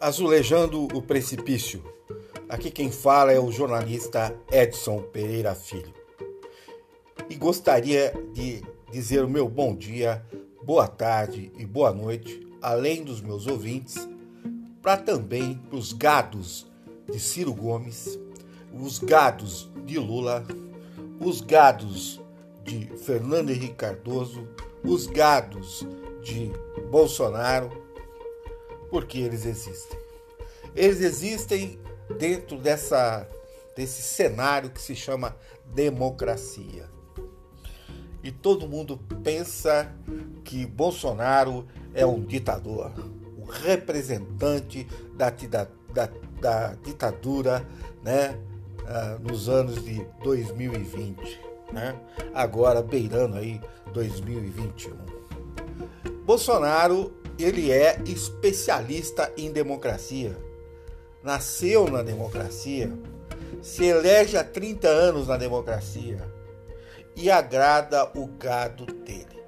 Azulejando o Precipício. Aqui quem fala é o jornalista Edson Pereira Filho. E gostaria de dizer o meu bom dia, boa tarde e boa noite, além dos meus ouvintes, para também para os gados de Ciro Gomes, os gados de Lula, os gados de Fernando Henrique Cardoso, os gados de Bolsonaro, porque eles existem. Eles existem dentro dessa, desse cenário que se chama democracia. E todo mundo pensa que Bolsonaro é um ditador, um representante da, da, da, da ditadura né, uh, nos anos de 2020, né, agora beirando aí 2021. Bolsonaro ele é especialista em democracia. Nasceu na democracia, se elege há 30 anos na democracia e agrada o gado dele.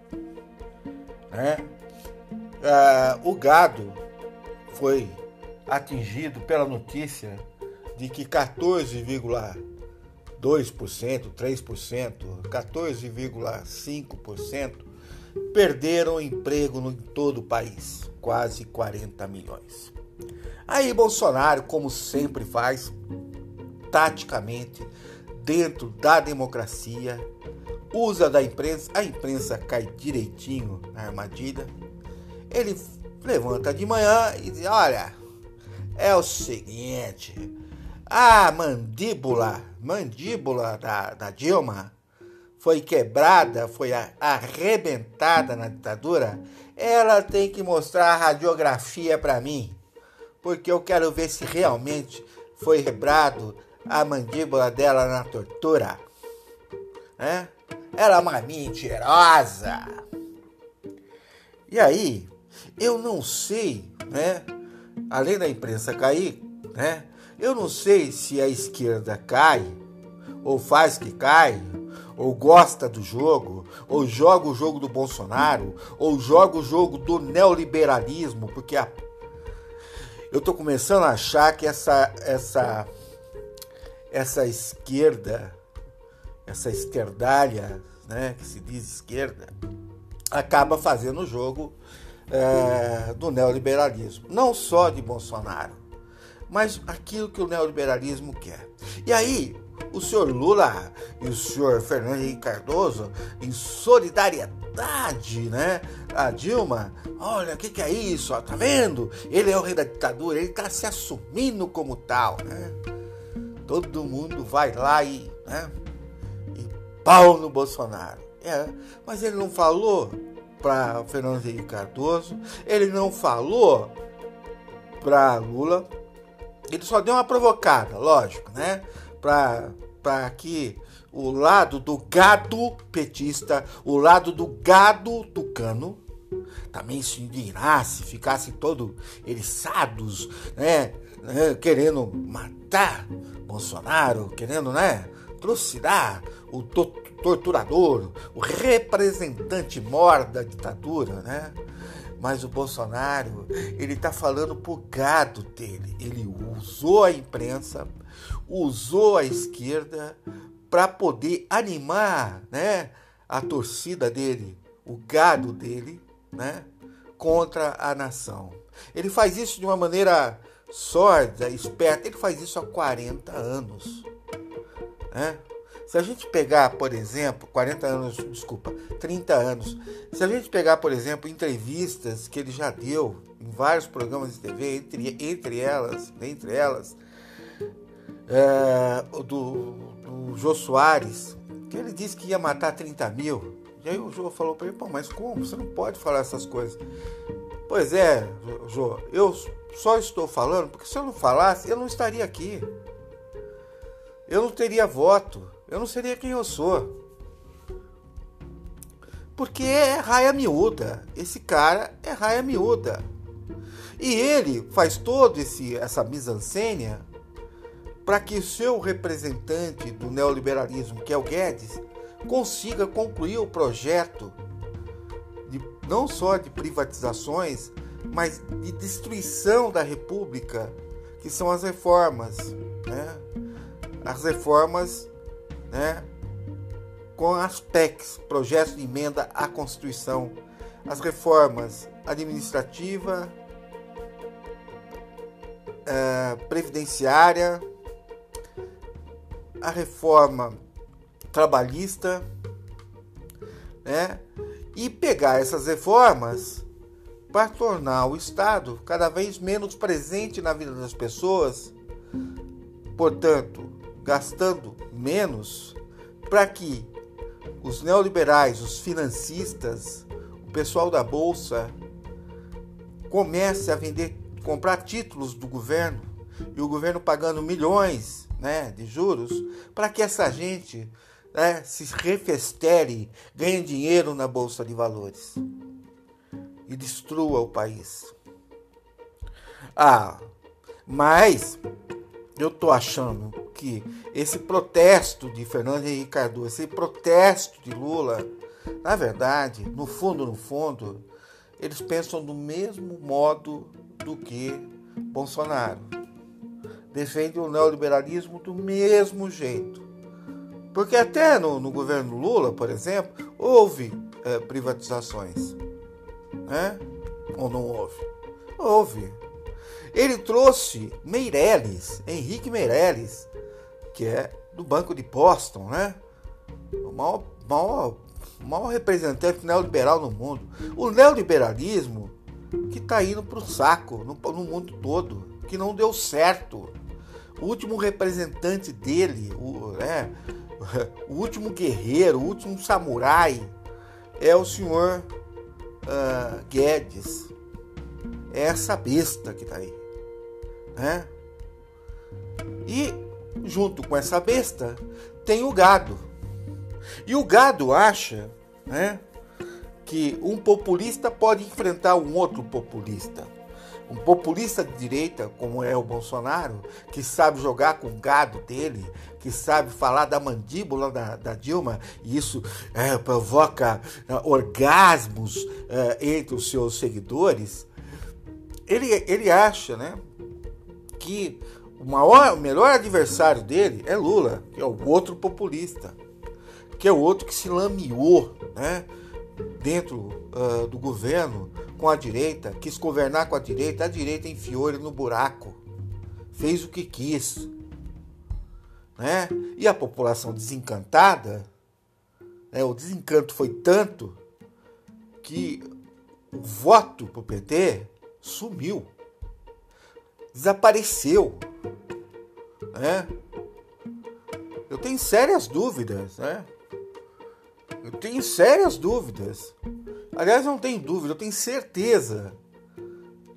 Né? Ah, o gado foi atingido pela notícia de que 14,2%, 3%, 14,5% perderam emprego em todo o país, quase 40 milhões. Aí Bolsonaro, como sempre faz, taticamente, dentro da democracia, usa da imprensa, a imprensa cai direitinho na armadilha. Ele levanta de manhã e diz: Olha, é o seguinte, a mandíbula, mandíbula da, da Dilma foi quebrada, foi arrebentada na ditadura, ela tem que mostrar a radiografia para mim, porque eu quero ver se realmente foi quebrado a mandíbula dela na tortura. Né? Ela é uma mentirosa. E aí, eu não sei, né? Além da imprensa cair, né? Eu não sei se a esquerda cai ou faz que cai ou gosta do jogo, ou joga o jogo do Bolsonaro, ou joga o jogo do neoliberalismo, porque a... eu estou começando a achar que essa essa essa esquerda, essa esquerdalha, né, que se diz esquerda, acaba fazendo o jogo é, do neoliberalismo, não só de Bolsonaro, mas aquilo que o neoliberalismo quer. E aí o senhor Lula e o senhor Fernando Henrique Cardoso, em solidariedade, né? A Dilma, olha, o que, que é isso? Ó, tá vendo? Ele é o rei da ditadura, ele tá se assumindo como tal, né? Todo mundo vai lá e, né? E pau no Bolsonaro. É, mas ele não falou para Fernando Henrique Cardoso, ele não falou para Lula, ele só deu uma provocada, lógico, né? Para que o lado do gado petista, o lado do gado tucano, também se indignasse, ficasse todo eriçados, né, né, querendo matar Bolsonaro, querendo, né, trucidar o to torturador, o representante mor da ditadura, né? Mas o Bolsonaro, ele tá falando pro gado dele. Ele usou a imprensa, usou a esquerda para poder animar, né, a torcida dele, o gado dele, né, contra a nação. Ele faz isso de uma maneira sórdia, esperta. Ele faz isso há 40 anos. Né? Se a gente pegar, por exemplo, 40 anos, desculpa, 30 anos, se a gente pegar, por exemplo, entrevistas que ele já deu em vários programas de TV, entre, entre elas, entre elas, é, do, do Jô Soares, que ele disse que ia matar 30 mil. E aí o Jô falou para ele, pô, mas como? Você não pode falar essas coisas. Pois é, Jô, eu só estou falando porque se eu não falasse, eu não estaria aqui. Eu não teria voto eu não seria quem eu sou. Porque é raia miúda. Esse cara é raia miúda. E ele faz todo esse essa mise-en-scène para que o seu representante do neoliberalismo, que é o Guedes, consiga concluir o projeto de, não só de privatizações, mas de destruição da República, que são as reformas, né? As reformas, né? Com as PECs, projetos de emenda à Constituição, as reformas administrativa, é, previdenciária, a reforma trabalhista, né? E pegar essas reformas para tornar o Estado cada vez menos presente na vida das pessoas, portanto, gastando menos, para que os neoliberais, os financistas, o pessoal da bolsa comece a vender, comprar títulos do governo e o governo pagando milhões né, de juros para que essa gente né, se refestere, ganhe dinheiro na bolsa de valores e destrua o país. Ah, mas eu tô achando que esse protesto de Fernando Henrique Cardoso, esse protesto de Lula, na verdade, no fundo, no fundo, eles pensam do mesmo modo do que Bolsonaro. Defende o neoliberalismo do mesmo jeito. Porque até no, no governo Lula, por exemplo, houve é, privatizações. Né? Ou não houve? Houve. Ele trouxe Meirelles, Henrique Meirelles, que é do Banco de Boston, né? O maior, maior, maior representante neoliberal no mundo. O neoliberalismo que está indo para o saco no, no mundo todo, que não deu certo. O último representante dele, o, né, o último guerreiro, o último samurai é o senhor uh, Guedes. É essa besta que está aí. Né? E junto com essa besta tem o gado. E o gado acha né, que um populista pode enfrentar um outro populista. Um populista de direita, como é o Bolsonaro, que sabe jogar com o gado dele, que sabe falar da mandíbula da, da Dilma, e isso é, provoca é, orgasmos é, entre os seus seguidores, ele, ele acha né, que o, maior, o melhor adversário dele é Lula, que é o outro populista, que é o outro que se lameou né, dentro uh, do governo com a direita, quis governar com a direita, a direita enfiou ele no buraco, fez o que quis. Né? E a população desencantada, né, o desencanto foi tanto que o voto para o PT sumiu, desapareceu. Né? Eu tenho sérias dúvidas, né? Eu tenho sérias dúvidas Aliás, não tenho dúvida, eu tenho certeza,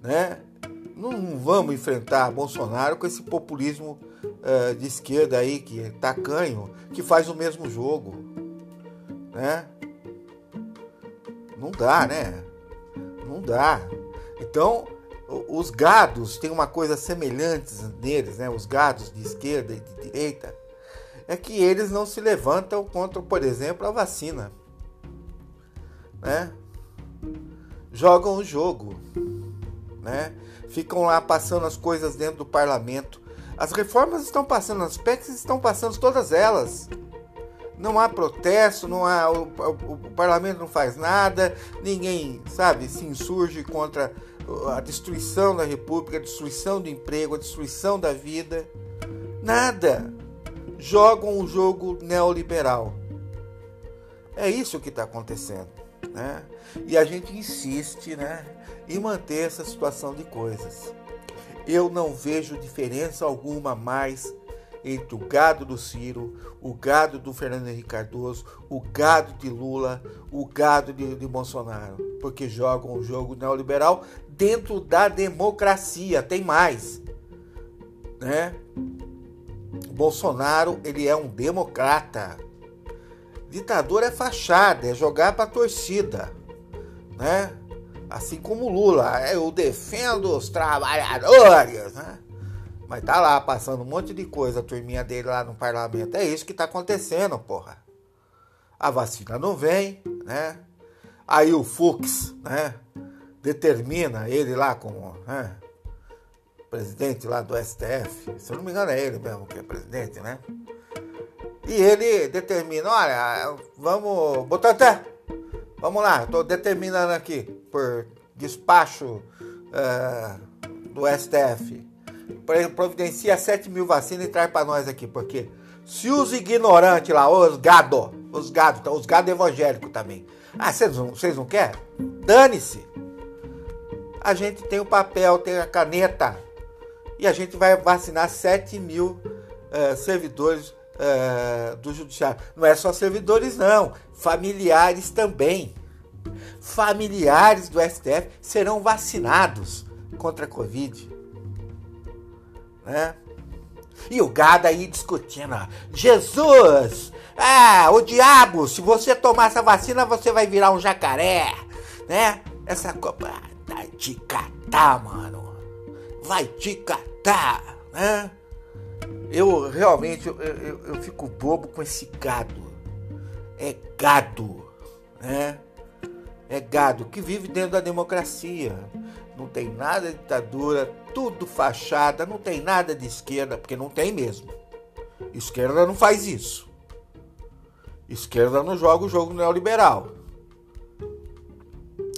né? Não vamos enfrentar Bolsonaro com esse populismo uh, de esquerda aí que é tacanho, que faz o mesmo jogo, né? Não dá, né? Não dá. Então, os gados têm uma coisa semelhante neles, né? Os gados de esquerda e de direita, é que eles não se levantam contra, por exemplo, a vacina, né? jogam o jogo, né? Ficam lá passando as coisas dentro do parlamento. As reformas estão passando, as PECs estão passando todas elas. Não há protesto, não há o, o, o parlamento não faz nada, ninguém, sabe, se insurge contra a destruição da república, a destruição do emprego, a destruição da vida. Nada. Jogam o jogo neoliberal. É isso que está acontecendo. Né? E a gente insiste né, em manter essa situação de coisas. Eu não vejo diferença alguma mais entre o gado do Ciro, o gado do Fernando Henrique Cardoso, o gado de Lula, o gado de, de Bolsonaro, porque jogam o jogo neoliberal dentro da democracia. Tem mais, né? Bolsonaro ele é um democrata. Ditador é fachada, é jogar para torcida, né? Assim como Lula, eu defendo os trabalhadores, né? Mas tá lá passando um monte de coisa, a turminha dele lá no parlamento. É isso que tá acontecendo, porra. A vacina não vem, né? Aí o Fux, né? determina ele lá como né, presidente lá do STF, se eu não me engano é ele mesmo que é presidente, né? E ele determina, olha, vamos, botar até, vamos lá, estou determinando aqui por despacho uh, do STF, providencia 7 mil vacinas e traz para nós aqui, porque se os ignorantes lá, os gado, os gado, os gado evangélicos também, ah, vocês não, vocês não querem? Dane-se. A gente tem o papel, tem a caneta. E a gente vai vacinar 7 mil uh, servidores uh, do judiciário. Não é só servidores, não. Familiares também. Familiares do STF serão vacinados contra a Covid. Né? E o gado aí discutindo, Jesus, ah, o diabo, se você tomar essa vacina, você vai virar um jacaré, né? Essa copa vai te catar, mano. Vai te catar, né? Eu realmente, eu, eu, eu fico bobo com esse gado. É gado, né? É gado que vive dentro da democracia. Não tem nada de ditadura, tudo fachada, não tem nada de esquerda, porque não tem mesmo. Esquerda não faz isso. Esquerda não joga o jogo neoliberal.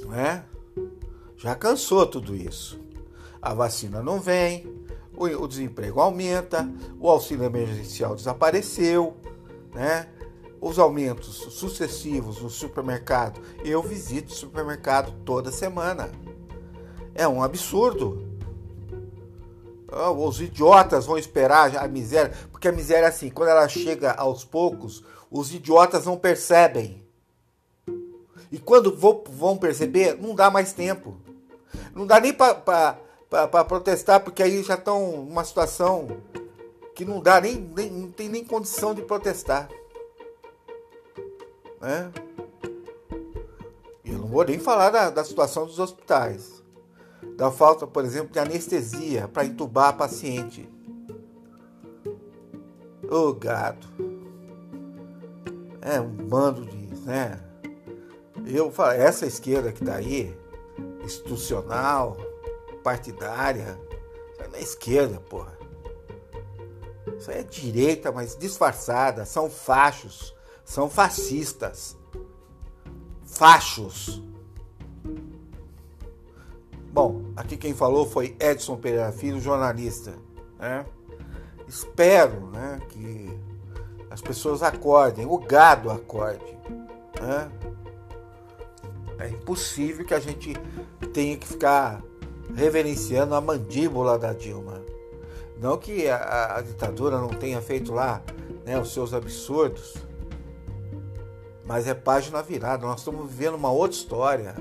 Não é? Já cansou tudo isso. A vacina não vem, o, desemprego aumenta, o auxílio emergencial desapareceu, né? Os aumentos sucessivos no supermercado. Eu visito o supermercado toda semana. É um absurdo. Ah, os idiotas vão esperar a miséria, porque a miséria é assim, quando ela chega aos poucos, os idiotas não percebem. E quando vão perceber, não dá mais tempo. Não dá nem para protestar, porque aí já estão numa situação que não dá nem, nem não tem nem condição de protestar. Né? Eu não vou nem falar da, da situação dos hospitais. Da falta, por exemplo, de anestesia para entubar a paciente. Ô oh, gado. É um bando de. Né? Eu falo, essa esquerda que está aí, institucional, partidária, isso é na esquerda, porra. Isso é direita, mas disfarçada. São fachos, são fascistas. Fachos. Aqui quem falou foi Edson Pereira Filho, jornalista. Né? Espero né, que as pessoas acordem, o gado acorde. Né? É impossível que a gente tenha que ficar reverenciando a mandíbula da Dilma. Não que a, a ditadura não tenha feito lá né, os seus absurdos, mas é página virada. Nós estamos vivendo uma outra história.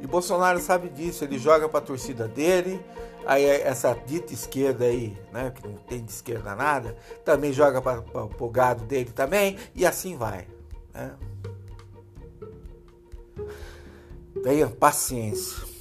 E Bolsonaro sabe disso, ele joga para a torcida dele, aí essa dita esquerda aí, né, que não tem de esquerda nada, também joga para o gado dele também, e assim vai. Né? Tenha paciência.